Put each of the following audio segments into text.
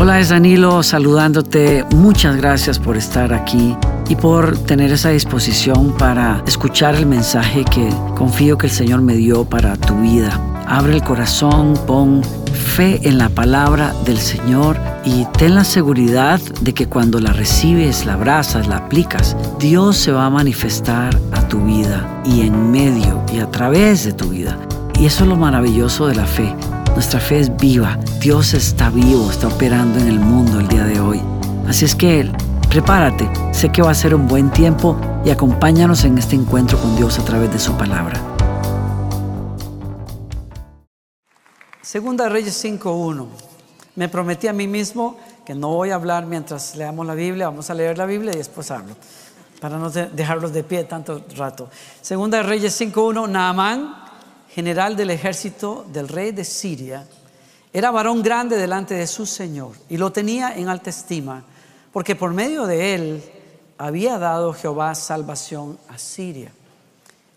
Hola, es Danilo saludándote. Muchas gracias por estar aquí y por tener esa disposición para escuchar el mensaje que confío que el Señor me dio para tu vida. Abre el corazón, pon fe en la palabra del Señor y ten la seguridad de que cuando la recibes, la abrazas, la aplicas, Dios se va a manifestar a tu vida y en medio y a través de tu vida. Y eso es lo maravilloso de la fe nuestra fe es viva. Dios está vivo, está operando en el mundo el día de hoy. Así es que prepárate. Sé que va a ser un buen tiempo y acompáñanos en este encuentro con Dios a través de su palabra. Segunda Reyes 5.1. Me prometí a mí mismo que no voy a hablar mientras leamos la Biblia. Vamos a leer la Biblia y después hablo. Para no dejarlos de pie tanto rato. Segunda Reyes 5.1. Naamán general del ejército del rey de Siria, era varón grande delante de su Señor y lo tenía en alta estima, porque por medio de él había dado Jehová salvación a Siria.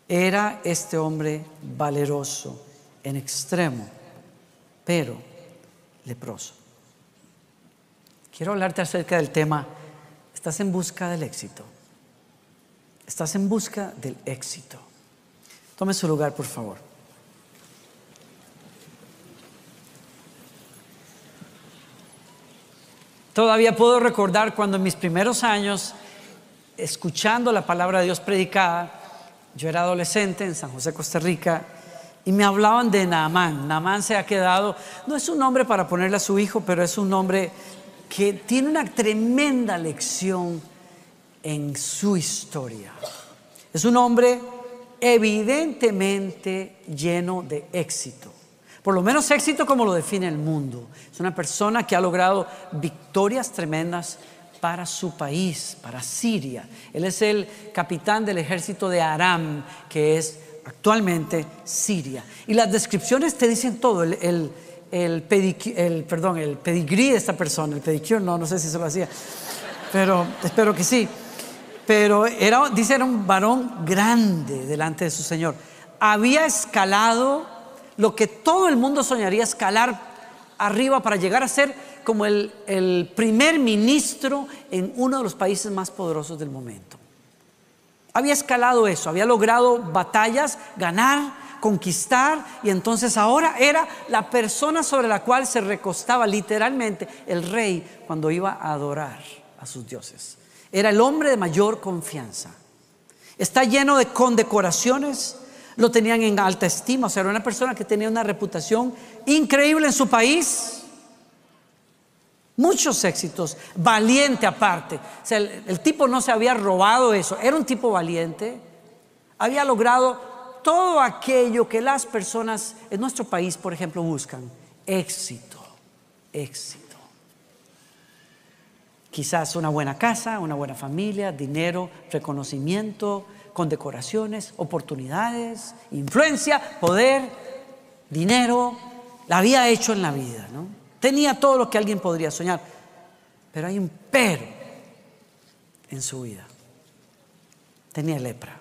Era este hombre valeroso en extremo, pero leproso. Quiero hablarte acerca del tema, estás en busca del éxito. Estás en busca del éxito. Tome su lugar, por favor. Todavía puedo recordar cuando en mis primeros años, escuchando la palabra de Dios predicada, yo era adolescente en San José, Costa Rica, y me hablaban de Naamán. Naamán se ha quedado, no es un nombre para ponerle a su hijo, pero es un nombre que tiene una tremenda lección en su historia. Es un hombre evidentemente lleno de éxito. Por lo menos éxito como lo define el mundo. Es una persona que ha logrado victorias tremendas para su país, para Siria. Él es el capitán del ejército de Aram, que es actualmente Siria. Y las descripciones te dicen todo. El, el, perdón, el pedigrí de esta persona, el pedicure, no, no sé si se lo hacía, pero espero que sí. Pero era, dice, era un varón grande delante de su Señor. Había escalado lo que todo el mundo soñaría escalar arriba para llegar a ser como el, primer ministro en uno de los países más poderosos del momento. Había escalado eso, había logrado batallas, ganar, conquistar y entonces ahora era la persona sobre la cual se recostaba literalmente el rey cuando iba a adorar a sus dioses. Era el hombre de mayor confianza. Está lleno de condecoraciones, lo tenían en alta estima, o sea, era una persona que tenía una reputación increíble en su país. Muchos éxitos, valiente aparte. O sea, el, tipo no se había robado eso, era un tipo valiente. Había logrado todo aquello que las personas en nuestro país, por ejemplo, buscan. Éxito, éxito. Quizás una buena casa, una buena familia, dinero, reconocimiento, con decoraciones, oportunidades, influencia, poder, dinero, la había hecho en la vida, ¿no? Tenía todo lo que alguien podría soñar, pero hay un pero en su vida. Tenía lepra.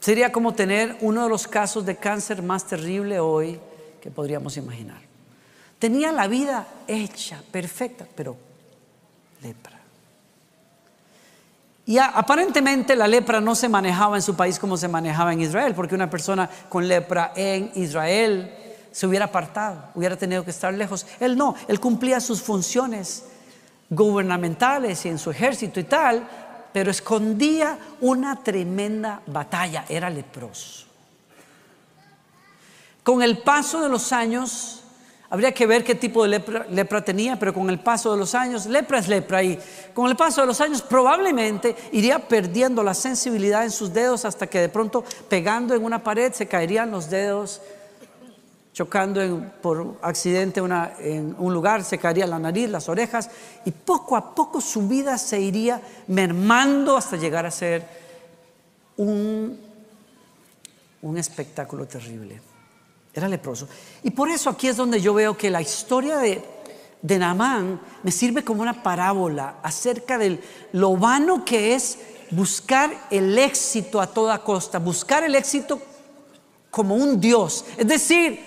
Sería como tener uno de los casos de cáncer más terrible hoy que podríamos imaginar. Tenía la vida hecha, perfecta, pero lepra. Y aparentemente la lepra no se manejaba en su país como se manejaba en Israel, porque una persona con lepra en Israel se hubiera apartado, hubiera tenido que estar lejos. Él no, él cumplía sus funciones gubernamentales y en su ejército y tal, pero escondía una tremenda batalla, era leproso. Con el paso de los años, Habría que ver qué tipo de lepra, tenía, pero con el paso de los años, lepra es lepra y con el paso de los años probablemente iría perdiendo la sensibilidad en sus dedos hasta que de pronto pegando en una pared se caerían los dedos, chocando por accidente en un lugar, se caería la nariz, las orejas y poco a poco su vida se iría mermando hasta llegar a ser un, un espectáculo terrible. Era leproso. Y por eso aquí es donde yo veo que la historia de, de Naamán me sirve como una parábola acerca de lo vano que es buscar el éxito a toda costa, buscar el éxito como un Dios. Es decir,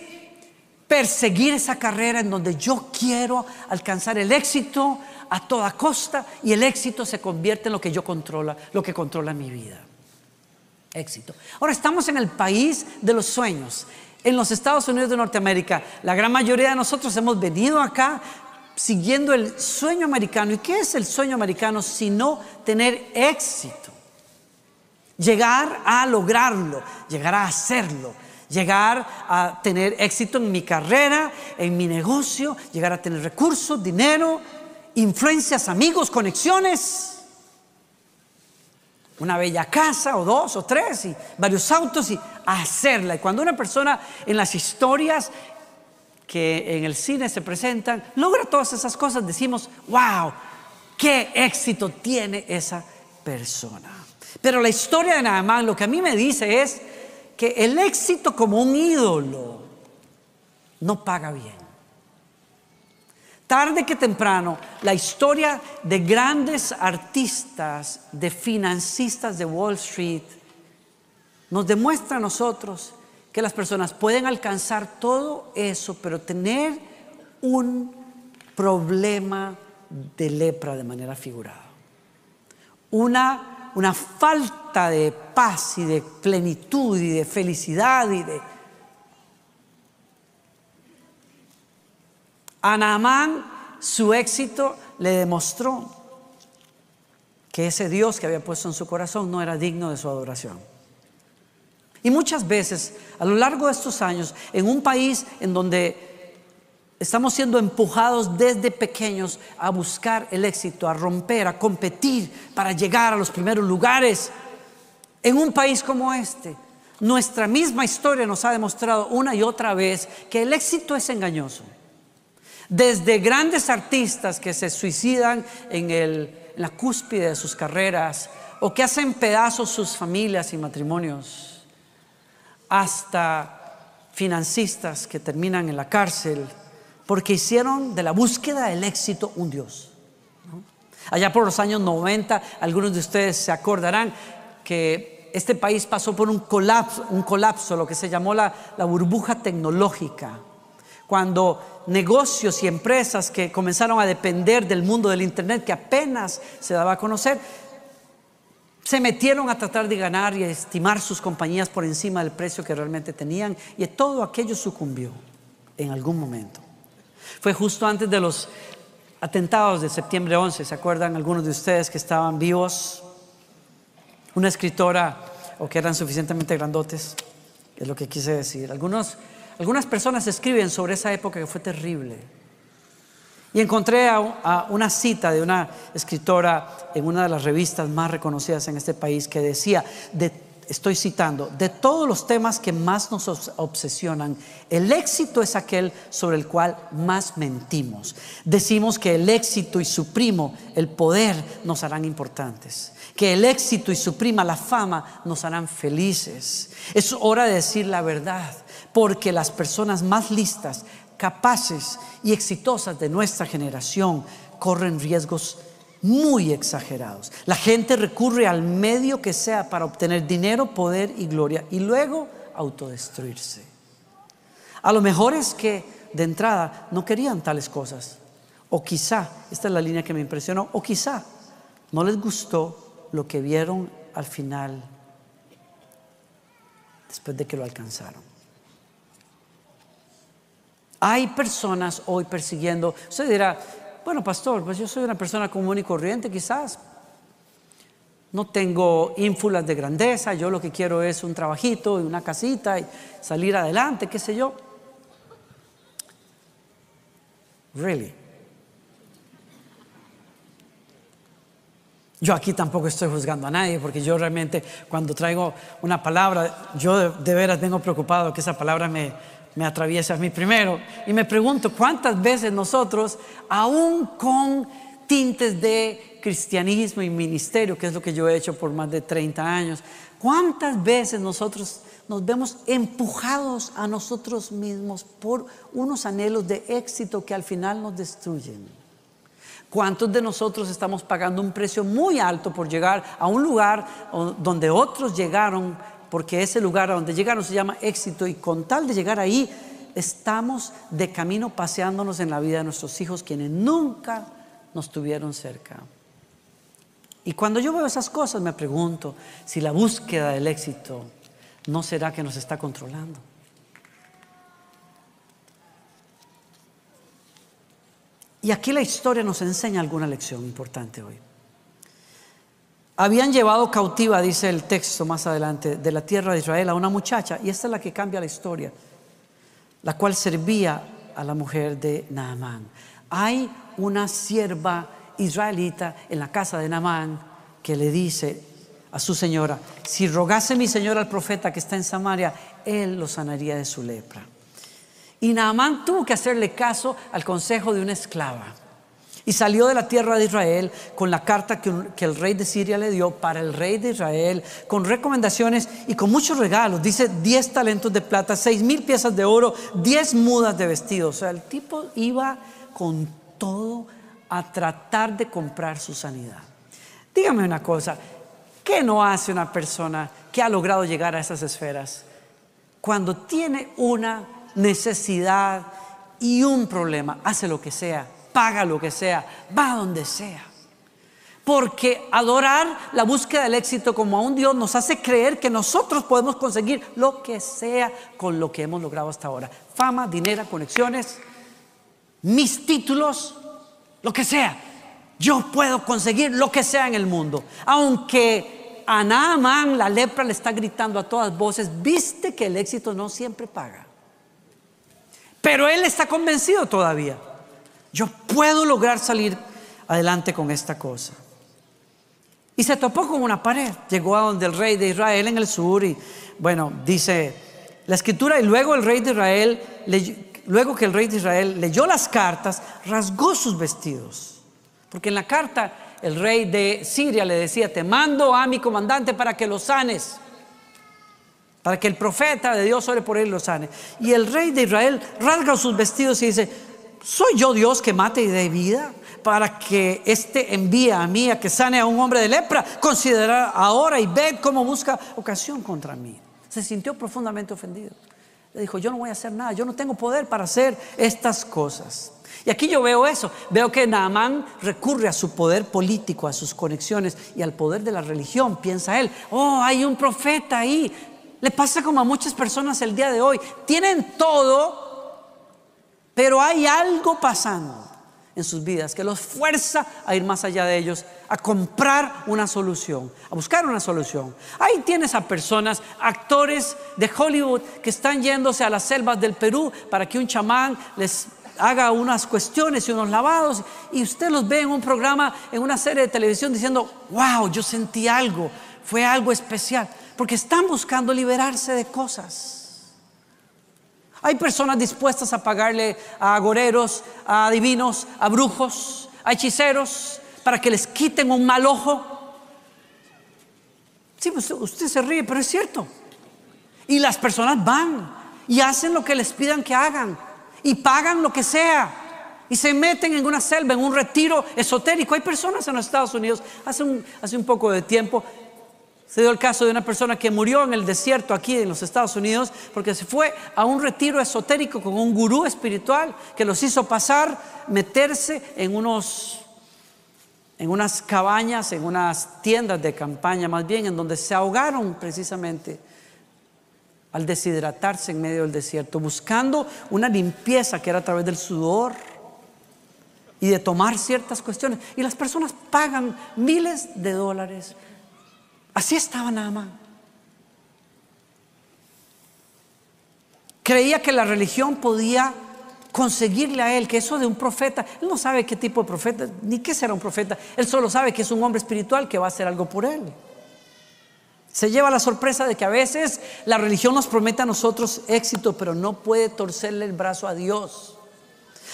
perseguir esa carrera en donde yo quiero alcanzar el éxito a toda costa y el éxito se convierte en lo que yo controla, lo que controla mi vida. Éxito. Ahora estamos en el país de los sueños. En los Estados Unidos de Norteamérica, la gran mayoría de nosotros hemos venido acá siguiendo el sueño americano. ¿Y qué es el sueño americano sino tener éxito? Llegar a lograrlo, llegar a hacerlo, llegar a tener éxito en mi carrera, en mi negocio, llegar a tener recursos, dinero, influencias, amigos, conexiones. Una bella casa o dos o tres y varios autos y hacerla. Y cuando una persona en las historias que en el cine se presentan logra todas esas cosas, decimos, wow, qué éxito tiene esa persona. Pero la historia de Naamán lo que a mí me dice es que el éxito como un ídolo no paga bien. Tarde que temprano, la historia de grandes artistas, de financistas de Wall Street, nos demuestra a nosotros que las personas pueden alcanzar todo eso, pero tener un problema de lepra de manera figurada. Una una falta de paz y de plenitud y de felicidad y de... A Naamán su éxito le demostró que ese Dios que había puesto en su corazón no era digno de su adoración. Y muchas veces, a lo largo de estos años, en un país en donde Estamos siendo empujados desde pequeños a buscar el éxito, a romper, a competir para llegar a los primeros lugares. En un país como este, nuestra misma historia nos ha demostrado una y otra vez que el éxito es engañoso. Desde grandes artistas que se suicidan en, la cúspide de sus carreras o que hacen pedazos sus familias y matrimonios, hasta financistas que terminan en la cárcel porque hicieron de la búsqueda del éxito un Dios. Allá por los años 90, algunos de ustedes se acordarán que este país pasó por un colapso, un colapso lo que se llamó la, la burbuja tecnológica, cuando negocios y empresas que comenzaron a depender del mundo del Internet, que apenas se daba a conocer, se metieron a tratar de ganar y a estimar sus compañías por encima del precio que realmente tenían y todo aquello sucumbió en algún momento. Fue justo antes de los atentados de septiembre 11, ¿se acuerdan algunos de ustedes que estaban vivos? Una escritora, o que eran suficientemente grandotes, es lo que quise decir. Algunos, algunas personas escriben sobre esa época que fue terrible. Y encontré a, una cita de una escritora en una de las revistas más reconocidas en este país que decía, de estoy citando, de todos los temas que más nos obsesionan, el éxito es aquel sobre el cual más mentimos. Decimos que el éxito y su primo, el poder, nos harán importantes, que el éxito y su prima, la fama, nos harán felices. Es hora de decir la verdad, porque las personas más listas, capaces y exitosas de nuestra generación corren riesgos muy exagerados. La gente recurre al medio que sea para obtener dinero, poder y gloria y luego autodestruirse. A lo mejor es que de entrada no querían tales cosas. O quizá, esta es la línea que me impresionó, o quizá no les gustó lo que vieron al final después de que lo alcanzaron. Hay personas hoy persiguiendo, usted dirá, bueno, pastor, pues yo soy una persona común y corriente quizás. No tengo ínfulas de grandeza, yo lo que quiero es un trabajito y una casita y salir adelante, qué sé yo. Really. Yo aquí tampoco estoy juzgando a nadie porque yo realmente cuando traigo una palabra, yo de, veras vengo preocupado que esa palabra me, me atraviesa a mí primero. Y me pregunto cuántas veces nosotros, aún con tintes de cristianismo y ministerio, que es lo que yo he hecho por más de 30 años, cuántas veces nosotros nos vemos empujados a nosotros mismos por unos anhelos de éxito que al final nos destruyen. ¿Cuántos de nosotros estamos pagando un precio muy alto por llegar a un lugar donde otros llegaron porque ese lugar a donde llegaron se llama éxito y con tal de llegar ahí estamos de camino paseándonos en la vida de nuestros hijos, quienes nunca nos tuvieron cerca. Y cuando yo veo esas cosas me pregunto si la búsqueda del éxito no será que nos está controlando. Y aquí la historia nos enseña alguna lección importante hoy. Habían llevado cautiva, dice el texto más adelante, de la tierra de Israel a una muchacha, y esta es la que cambia la historia, la cual servía a la mujer de Naamán. Hay una sierva israelita en la casa de Naamán que le dice a su señora, si rogase mi señor al profeta que está en Samaria, él lo sanaría de su lepra. Y Naamán tuvo que hacerle caso al consejo de una esclava. Y salió de la tierra de Israel con la carta que, el rey de Siria le dio para el rey de Israel, con recomendaciones y con muchos regalos. Dice 10 talentos de plata, 6 mil piezas de oro, 10 mudas de vestido. O sea, el tipo iba con todo a tratar de comprar su sanidad. Dígame una cosa, ¿qué no hace una persona que ha logrado llegar a esas esferas cuando tiene una necesidad y un problema, hace lo que sea, paga lo que sea, va donde sea. Porque adorar la búsqueda del éxito como a un Dios nos hace creer que nosotros podemos conseguir lo que sea con lo que hemos logrado hasta ahora. Fama, dinero, conexiones, mis títulos, lo que sea. Yo puedo conseguir lo que sea en el mundo. Aunque a Naaman la lepra le está gritando a todas voces, viste que el éxito no siempre paga. Pero él está convencido todavía. Yo puedo lograr salir adelante con esta cosa. Y se topó con una pared. Llegó a donde el rey de Israel en el sur y bueno, dice la escritura y luego el rey de Israel, luego que el rey de Israel leyó las cartas, rasgó sus vestidos. Porque en la carta el rey de Siria le decía, te mando a mi comandante para que lo sanes para que el profeta de Dios ore por él lo sane. Y el rey de Israel rasga sus vestidos y dice, ¿soy yo Dios que mate y dé vida? Para que éste envíe a mí a que sane a un hombre de lepra. Considera ahora y ve cómo busca ocasión contra mí. Se sintió profundamente ofendido. Le dijo, yo no voy a hacer nada, yo no tengo poder para hacer estas cosas. Y aquí yo veo eso, veo que Naamán recurre a su poder político, a sus conexiones y al poder de la religión. Piensa él, oh, hay un profeta ahí, le pasa como a muchas personas el día de hoy. Tienen todo, pero hay algo pasando en sus vidas que los fuerza a ir más allá de ellos, a comprar una solución, a buscar una solución. Ahí tienes a personas, actores de Hollywood que están yéndose a las selvas del Perú para que un chamán les haga unas cuestiones y unos lavados y usted los ve en un programa, en una serie de televisión diciendo, wow, yo sentí algo, fue algo especial porque están buscando liberarse de cosas. Hay personas dispuestas a pagarle a agoreros, a adivinos, a brujos, a hechiceros, para que les quiten un mal ojo. Sí, pues, usted, se ríe, pero es cierto. Y las personas van y hacen lo que les pidan que hagan y pagan lo que sea y se meten en una selva, en un retiro esotérico. Hay personas en los Estados Unidos, hace hace un poco de tiempo, se dio el caso de una persona que murió en el desierto aquí en los Estados Unidos porque se fue a un retiro esotérico con un gurú espiritual que los hizo pasar, meterse en unos en unas cabañas, en unas tiendas de campaña más bien, en donde se ahogaron precisamente al deshidratarse en medio del desierto, buscando una limpieza que era a través del sudor y de tomar ciertas cuestiones. Y las personas pagan miles de dólares Así estaba Naaman. Creía que la religión podía conseguirle a él, que eso de un profeta, él no sabe qué tipo de profeta, ni qué será un profeta, él solo sabe que es un hombre espiritual que va a hacer algo por él. Se lleva la sorpresa de que a veces la religión nos promete a nosotros éxito, pero no puede torcerle el brazo a Dios.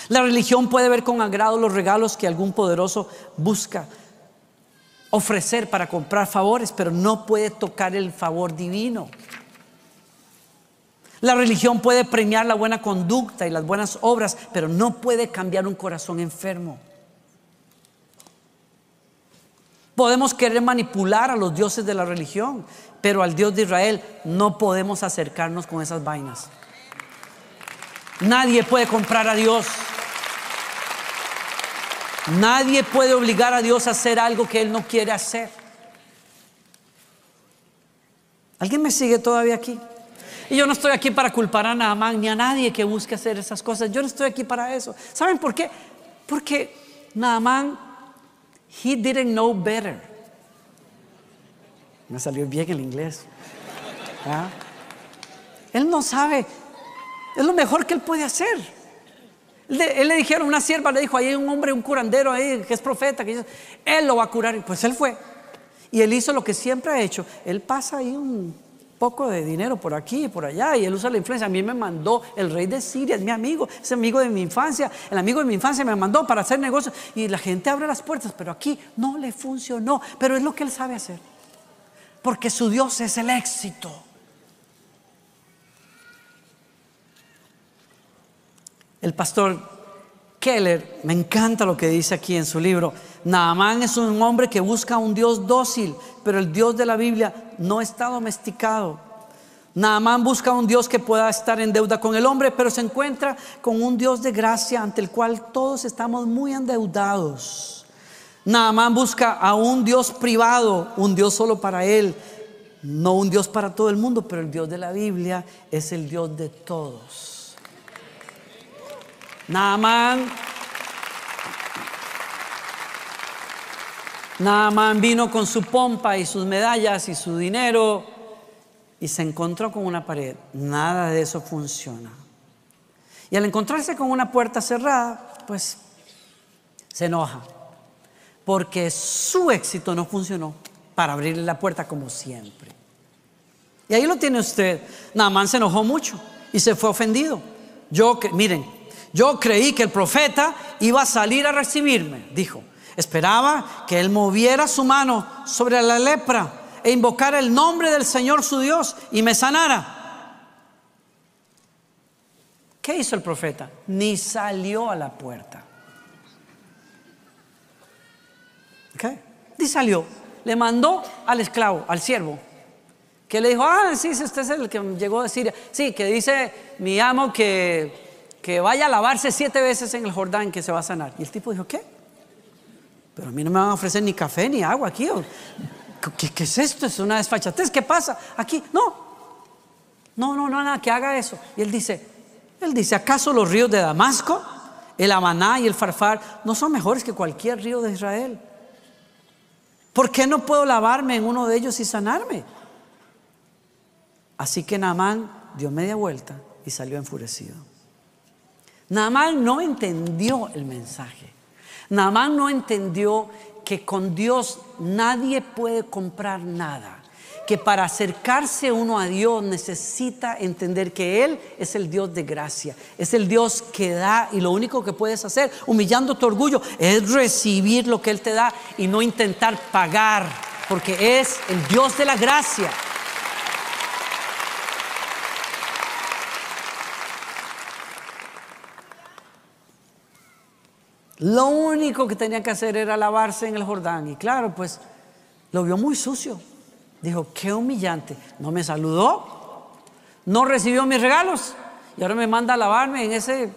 La religión puede ver con agrado los regalos que algún poderoso busca, ofrecer para comprar favores, pero no puede tocar el favor divino. La religión puede premiar la buena conducta y las buenas obras, pero no puede cambiar un corazón enfermo. Podemos querer manipular a los dioses de la religión, pero al Dios de Israel no podemos acercarnos con esas vainas. Nadie puede comprar a Dios. Nadie puede obligar a Dios a hacer algo que Él no quiere hacer. ¿Alguien me sigue todavía aquí? Y yo no estoy aquí para culpar a Naamán ni a nadie que busque hacer esas cosas. Yo no estoy aquí para eso. ¿Saben por qué? Porque Naamán, he didn't know better. Me salió bien el inglés. ¿Ah? Él no sabe. Es lo mejor que él puede hacer. Él, le dijeron, una sierva le dijo, ahí hay un hombre, un curandero ahí que es profeta, que él lo va a curar. Pues él fue. Y él hizo lo que siempre ha hecho. Él pasa ahí un poco de dinero por aquí y por allá y él usa la influencia. A mí me mandó el rey de Siria, es mi amigo, es amigo de mi infancia. El amigo de mi infancia me mandó para hacer negocios y la gente abre las puertas, pero aquí no le funcionó. Pero es lo que él sabe hacer. Porque su Dios es el éxito. El pastor Keller, me encanta lo que dice aquí en su libro. Naamán es un hombre que busca un Dios dócil, pero el Dios de la Biblia no está domesticado. Naamán busca un Dios que pueda estar en deuda con el hombre, pero se encuentra con un Dios de gracia ante el cual todos estamos muy endeudados. Naamán busca a un Dios privado, un Dios solo para él, no un Dios para todo el mundo, pero el Dios de la Biblia es el Dios de todos. Naamán, Naamán vino con su pompa y sus medallas y su dinero y se encontró con una pared. Nada de eso funciona. Y al encontrarse con una puerta cerrada, pues se enoja. Porque su éxito no funcionó para abrirle la puerta como siempre. Y ahí lo tiene usted. Naamán se enojó mucho y se fue ofendido. Yo, miren, yo creí que el profeta iba a salir a recibirme, dijo. Esperaba que él moviera su mano sobre la lepra e invocara el nombre del Señor su Dios y me sanara. ¿Qué hizo el profeta? Ni salió a la puerta. ¿Qué? Ni salió. Le mandó al esclavo, al siervo, que le dijo, ah, sí, este es el que llegó de Siria. Sí, que dice mi amo que que vaya a lavarse siete veces en el Jordán que se va a sanar. Y el tipo dijo, ¿qué? Pero a mí no me van a ofrecer ni café ni agua aquí. ¿Qué, es esto? Es una desfachatez. ¿Qué pasa? Aquí, no. No, no, no, nada, que haga eso. Y él dice, él dice, ¿acaso los ríos de Damasco, el Amaná y el Farfar no son mejores que cualquier río de Israel? ¿Por qué no puedo lavarme en uno de ellos y sanarme? Así que Naamán dio media vuelta y salió enfurecido. Naamán no entendió el mensaje. Naamán no entendió que con Dios nadie puede comprar nada. Que para acercarse uno a Dios necesita entender que Él es el Dios de gracia, es el Dios que da y lo único que puedes hacer, humillando tu orgullo, es recibir lo que Él te da y no intentar pagar, porque es el Dios de la gracia. Lo único que tenía que hacer era lavarse en el Jordán. Y claro, pues lo vio muy sucio. Dijo, qué humillante. No me saludó, no recibió mis regalos y ahora me manda a lavarme en ese,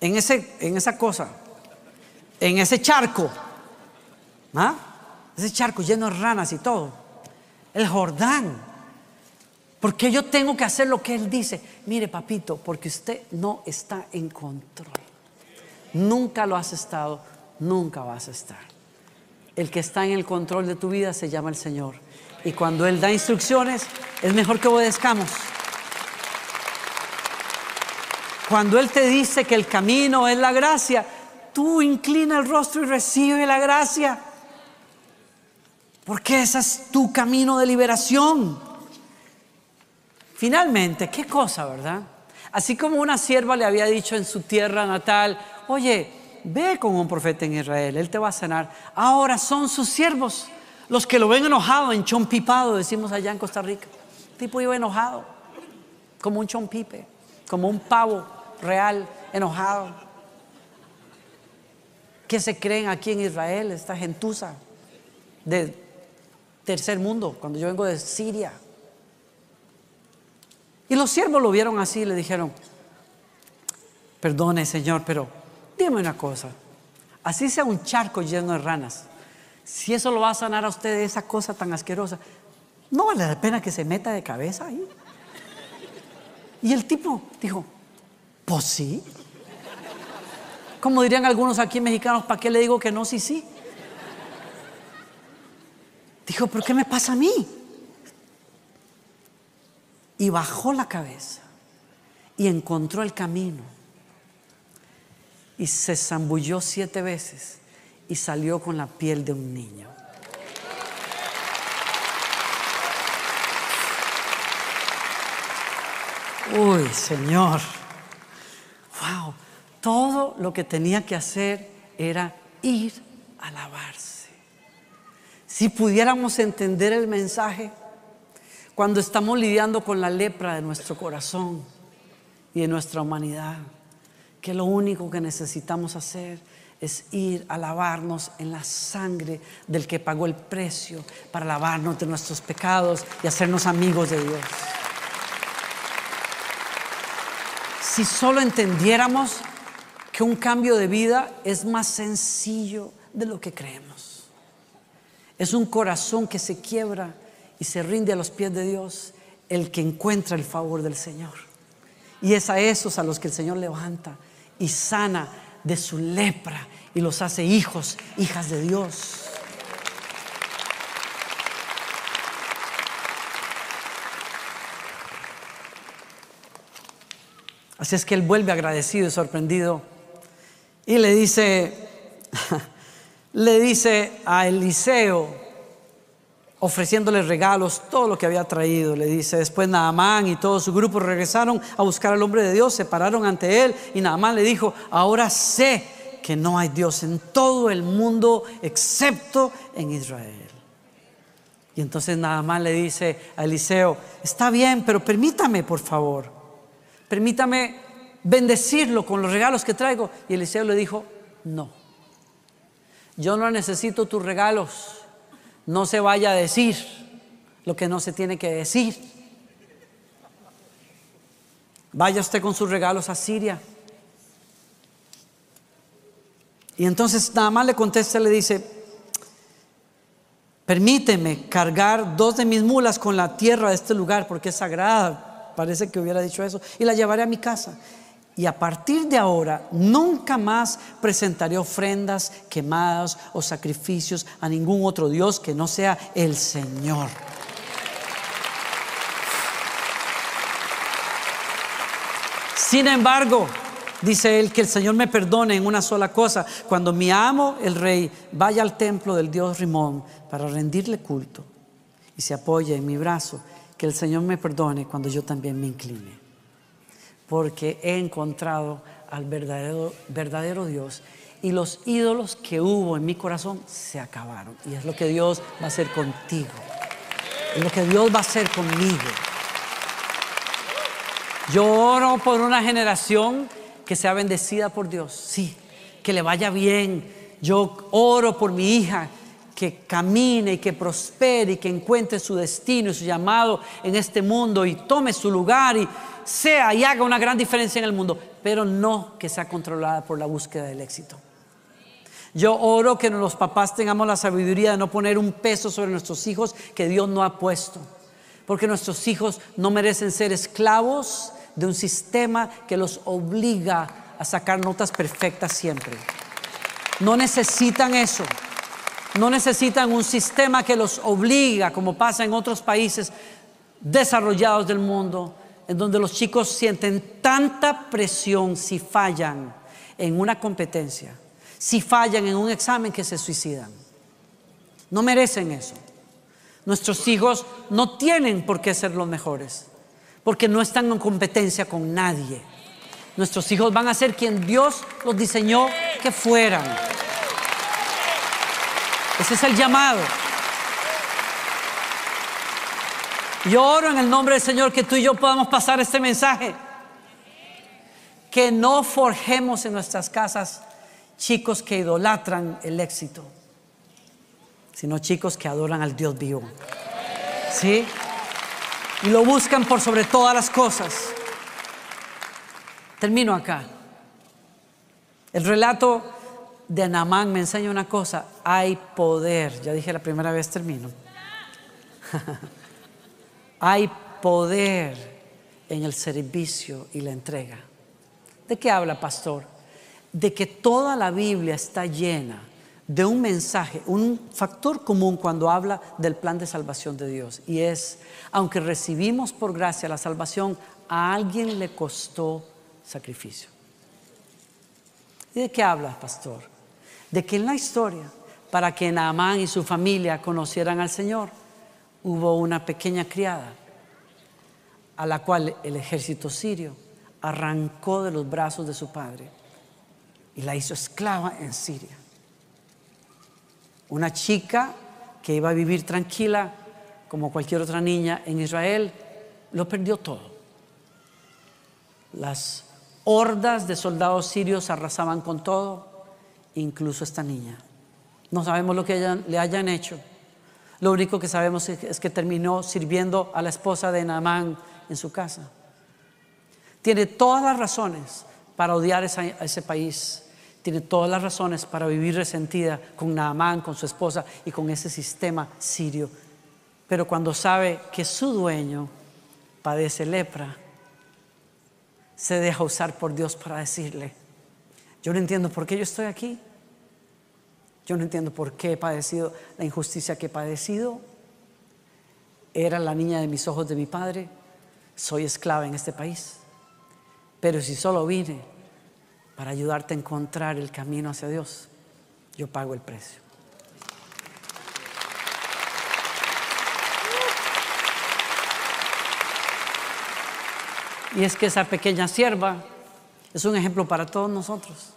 en ese, en esa cosa, en ese charco. ¿Ah? Ese charco lleno de ranas y todo. El Jordán. Porque yo tengo que hacer lo que él dice. Mire, papito, porque usted no está en control. Nunca lo has estado, nunca vas a estar. El que está en el control de tu vida se llama el Señor. Y cuando Él da instrucciones, es mejor que obedezcamos. Cuando Él te dice que el camino es la gracia, tú inclina el rostro y recibe la gracia. Porque ese es tu camino de liberación. Finalmente, qué cosa, ¿verdad? Así como una sierva le había dicho en su tierra natal, oye, ve con un profeta en Israel, él te va a sanar. Ahora son sus siervos los que lo ven enojado, en chompipado, decimos allá en Costa Rica. El tipo iba enojado, como un chompipe, como un pavo real, enojado. ¿Qué se creen aquí en Israel, esta gentuza de tercer mundo, cuando yo vengo de Siria? Y los siervos lo vieron así y le dijeron, perdone Señor, pero dime una cosa, así sea un charco lleno de ranas, si eso lo va a sanar a usted de esa cosa tan asquerosa, no vale la pena que se meta de cabeza ahí. Y el tipo dijo, pues sí. Como dirían algunos aquí mexicanos, ¿para qué le digo que no? Sí, sí. Dijo, ¿pero qué me pasa a mí? Y bajó la cabeza y encontró el camino. Y se zambulló siete veces y salió con la piel de un niño. Uy, Señor. Wow. Todo lo que tenía que hacer era ir a lavarse. Si pudiéramos entender el mensaje cuando estamos lidiando con la lepra de nuestro corazón y de nuestra humanidad, que lo único que necesitamos hacer es ir a lavarnos en la sangre del que pagó el precio para lavarnos de nuestros pecados y hacernos amigos de Dios. Si solo entendiéramos que un cambio de vida es más sencillo de lo que creemos. Es un corazón que se quiebra y se rinde a los pies de Dios el que encuentra el favor del Señor. Y es a esos a los que el Señor levanta y sana de su lepra y los hace hijos, hijas de Dios. Así es que él vuelve agradecido y sorprendido y le dice, le dice a Eliseo, ofreciéndole regalos, todo lo que había traído. Le dice, después Naamán y todo su grupo regresaron a buscar al hombre de Dios, se pararon ante él y Naamán le dijo, ahora sé que no hay Dios en todo el mundo excepto en Israel. Y entonces Naamán le dice a Eliseo, está bien, pero permítame por favor permítame bendecirlo con los regalos que traigo. Y Eliseo le dijo, no, yo no necesito tus regalos, no se vaya a decir lo que no se tiene que decir. Vaya usted con sus regalos a Siria. Y entonces nada más le contesta, le dice, permíteme cargar dos de mis mulas con la tierra de este lugar porque es sagrada parece que hubiera dicho eso, y la llevaré a mi casa. Y a partir de ahora nunca más presentaré ofrendas quemadas o sacrificios a ningún otro Dios que no sea el Señor. Sin embargo, dice él, que el Señor me perdone en una sola cosa. Cuando mi amo, el rey, vaya al templo del Dios Rimón para rendirle culto y se apoye en mi brazo, que el Señor me perdone cuando yo también me incline. Porque he encontrado al verdadero, Dios y los ídolos que hubo en mi corazón se acabaron. Y es lo que Dios va a hacer contigo. Es lo que Dios va a hacer conmigo. Yo oro por una generación que sea bendecida por Dios. Sí, que le vaya bien. Yo oro por mi hija que camine y que prospere y que encuentre su destino y su llamado en este mundo y tome su lugar y sea y haga una gran diferencia en el mundo, pero no que sea controlada por la búsqueda del éxito. Yo oro que los papás tengamos la sabiduría de no poner un peso sobre nuestros hijos que Dios no ha puesto, porque nuestros hijos no merecen ser esclavos de un sistema que los obliga a sacar notas perfectas siempre. No necesitan eso. No necesitan un sistema que los obliga, como pasa en otros países desarrollados del mundo, en donde los chicos sienten tanta presión si fallan en una competencia, si fallan en un examen que se suicidan. No merecen eso. Nuestros hijos no tienen por qué ser los mejores, porque no están en competencia con nadie. Nuestros hijos van a ser quien Dios los diseñó que fueran. Ese es el llamado. Yo oro en el nombre del Señor que tú y yo podamos pasar este mensaje. Que no forjemos en nuestras casas chicos que idolatran el éxito, sino chicos que adoran al Dios vivo. ¿Sí? Y lo buscan por sobre todas las cosas. Termino acá. El relato de Naamán me enseña una cosa, hay poder, ya dije la primera vez termino, hay poder en el servicio y la entrega. ¿De qué habla, pastor? De que toda la Biblia está llena de un mensaje, un factor común cuando habla del plan de salvación de Dios. Y es, aunque recibimos por gracia la salvación, a alguien le costó sacrificio. ¿Y de qué habla, pastor? De que en la historia, para que Naamán y su familia conocieran al Señor, hubo una pequeña criada a la cual el ejército sirio arrancó de los brazos de su padre y la hizo esclava en Siria. Una chica que iba a vivir tranquila como cualquier otra niña en Israel, lo perdió todo. Las hordas de soldados sirios arrasaban con todo, incluso esta niña. No sabemos lo que le hayan hecho. Lo único que sabemos es que terminó sirviendo a la esposa de Naamán en su casa. Tiene todas las razones para odiar a ese país tiene todas las razones para vivir resentida con Naamán, con su esposa y con ese sistema sirio. Pero cuando sabe que su dueño padece lepra, se deja usar por Dios para decirle, yo no entiendo por qué yo estoy aquí. Yo no entiendo por qué he padecido la injusticia que he padecido. Era la niña de mis ojos de mi padre. Soy esclava en este país. Pero si solo vine para ayudarte a encontrar el camino hacia Dios, yo pago el precio. Y es que esa pequeña sierva es un ejemplo para todos nosotros,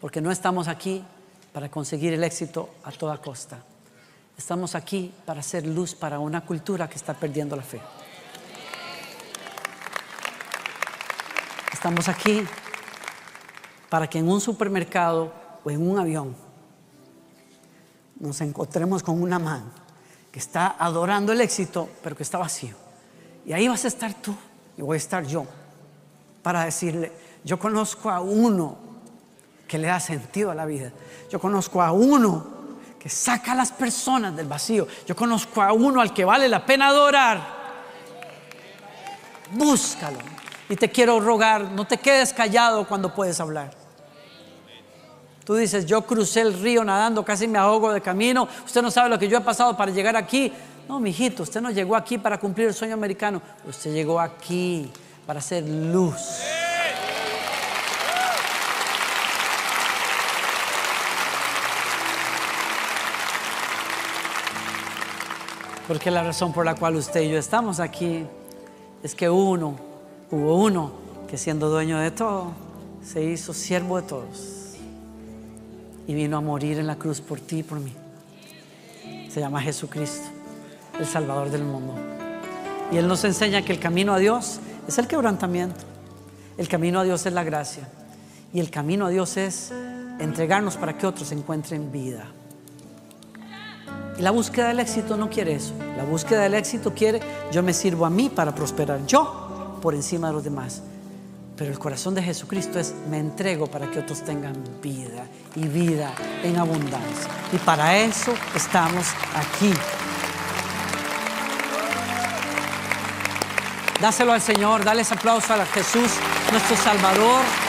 porque no estamos aquí para conseguir el éxito a toda costa. Estamos aquí para hacer luz para una cultura que está perdiendo la fe. Estamos aquí para que en un supermercado o en un avión nos encontremos con una mano que está adorando el éxito, pero que está vacío. Y ahí vas a estar tú y voy a estar yo para decirle, yo conozco a uno que le da sentido a la vida. Yo conozco a uno que saca a las personas del vacío. Yo conozco a uno al que vale la pena adorar. Búscalo. Y te quiero rogar, no te quedes callado cuando puedes hablar. Tú dices, yo crucé el río nadando, casi me ahogo de camino. Usted no sabe lo que yo he pasado para llegar aquí. No, mijito, usted no llegó aquí para cumplir el sueño americano. Usted llegó aquí para hacer luz. Porque la razón por la cual usted y yo estamos aquí es que uno Hubo uno que siendo dueño de todo, se hizo siervo de todos y vino a morir en la cruz por ti y por mí. Se llama Jesucristo, el Salvador del mundo. Y Él nos enseña que el camino a Dios es el quebrantamiento, el camino a Dios es la gracia y el camino a Dios es entregarnos para que otros encuentren vida. La búsqueda del éxito no quiere eso. La búsqueda del éxito quiere, yo me sirvo a mí para prosperar. Yo por encima de los demás. Pero el corazón de Jesucristo es, me entrego para que otros tengan vida y vida en abundancia. Y para eso estamos aquí. Dáselo al Señor, dale ese aplauso a Jesús, nuestro Salvador.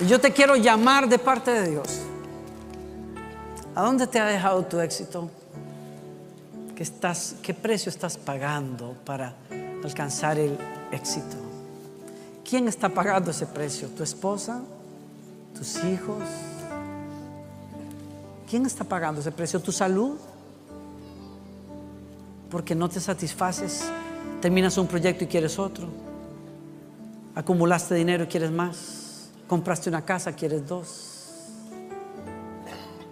Y yo te quiero llamar de parte de Dios ¿A dónde te ha dejado tu éxito? ¿Qué, ¿Qué precio estás pagando para alcanzar el éxito? ¿Quién está pagando ese precio? ¿Tu esposa? ¿Tus hijos? ¿Quién está pagando ese precio? ¿Tu salud? Porque no te satisfaces, terminas un proyecto y quieres otro. Acumulaste dinero y quieres más. Compraste una casa, quieres dos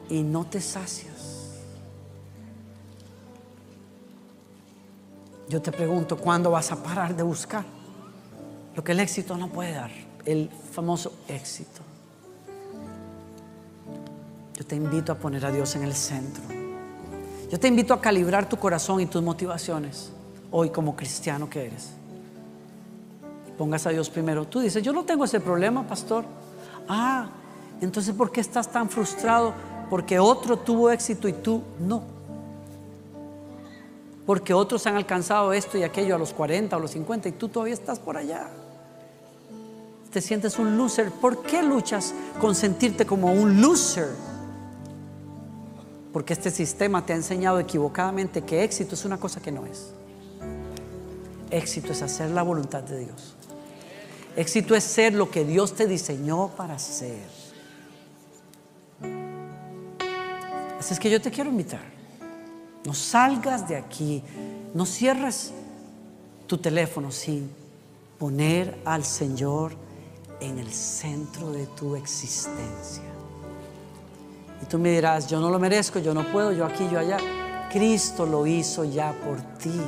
y no te sacias. Yo te pregunto, ¿cuándo vas a parar de buscar? Lo que el éxito no puede dar, el famoso éxito. Yo te invito a poner a Dios en el centro. Yo te invito a calibrar tu corazón y tus motivaciones hoy como cristiano que eres. Pongas a Dios primero. Tú dices, yo no tengo ese problema, pastor. Ah, entonces ¿por qué estás tan frustrado? Porque otro tuvo éxito y tú no. Porque otros han alcanzado esto y aquello a los 40 o los 50 y tú todavía estás por allá. Te sientes un loser. ¿Por qué luchas con sentirte como un loser? Porque este sistema te ha enseñado equivocadamente que éxito es una cosa que no es. Éxito es hacer la voluntad de Dios. Éxito es ser lo que Dios te diseñó para ser. Así es que yo te quiero invitar. No salgas de aquí, no cierres tu teléfono sin poner al Señor en el centro de tu existencia. Y tú me dirás, yo no lo merezco, yo no puedo, yo aquí, yo allá. Cristo lo hizo ya por ti.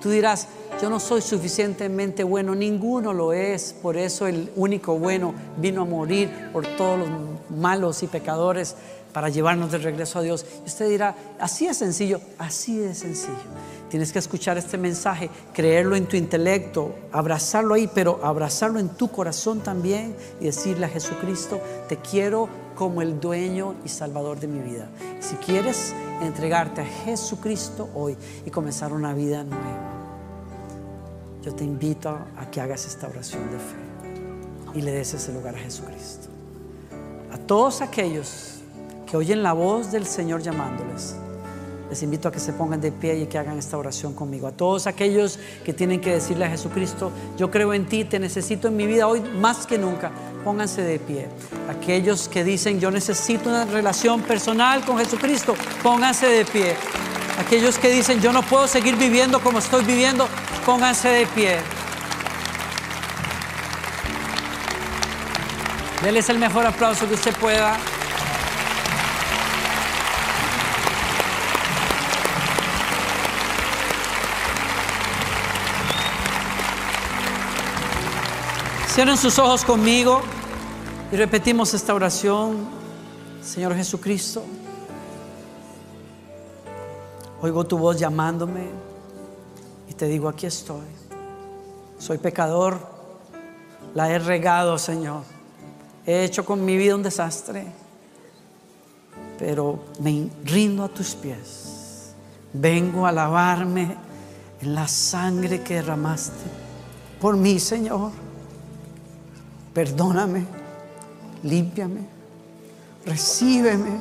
Tú dirás, yo no soy suficientemente bueno, ninguno lo es, por eso el único bueno vino a morir por todos los malos y pecadores para llevarnos de regreso a Dios. Y usted dirá, así es sencillo, así es sencillo. Tienes que escuchar este mensaje, creerlo en tu intelecto, abrazarlo ahí, pero abrazarlo en tu corazón también y decirle a Jesucristo, te quiero como el dueño y salvador de mi vida. Si quieres entregarte a Jesucristo hoy y comenzar una vida nueva, yo te invito a que hagas esta oración de fe y le des ese lugar a Jesucristo. A todos aquellos que oyen la voz del Señor llamándoles, les invito a que se pongan de pie y que hagan esta oración conmigo. A todos aquellos que tienen que decirle a Jesucristo, yo creo en ti, te necesito en mi vida hoy más que nunca, pónganse de pie. Aquellos que dicen, yo necesito una relación personal con Jesucristo, pónganse de pie. Aquellos que dicen, yo no puedo seguir viviendo como estoy viviendo, pónganse de pie. Denles el mejor aplauso que usted pueda. Cierren sus ojos conmigo y repetimos esta oración. Señor Jesucristo, oigo tu voz llamándome y te digo, aquí estoy. Soy pecador, la he regado, Señor. He hecho con mi vida un desastre, pero me rindo a tus pies. Vengo a lavarme en la sangre que derramaste por mí, Señor perdóname, límpiame, recíbeme,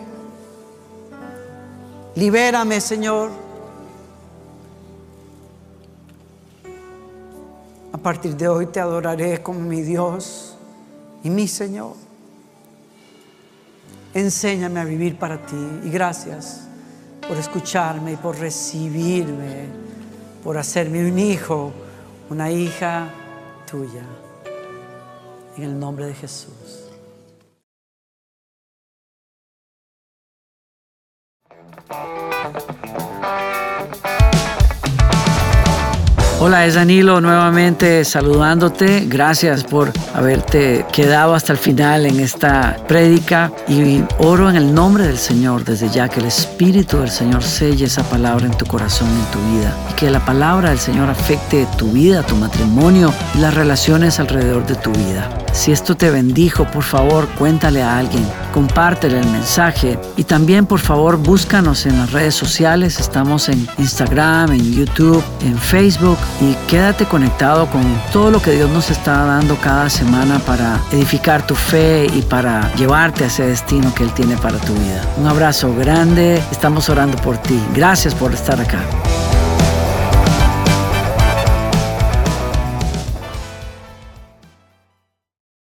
libérame, Señor. A partir de hoy te adoraré como mi Dios y mi Señor. Enséñame a vivir para ti y gracias por escucharme y por recibirme, por hacerme un hijo, una hija tuya en el nombre de Jesús. Bye. Hola, es Danilo nuevamente saludándote. Gracias por haberte quedado hasta el final en esta prédica y oro en el nombre del Señor desde ya que el Espíritu del Señor selle esa palabra en tu corazón, en tu vida y que la palabra del Señor afecte tu vida, tu matrimonio y las relaciones alrededor de tu vida. Si esto te bendijo, por favor, cuéntale a alguien, compártele el mensaje y también, por favor, búscanos en las redes sociales. Estamos en Instagram, en YouTube, en Facebook y quédate conectado con todo lo que Dios nos está dando cada semana para edificar tu fe y para llevarte a ese destino que Él tiene para tu vida. Un abrazo grande, estamos orando por ti. Gracias por estar acá.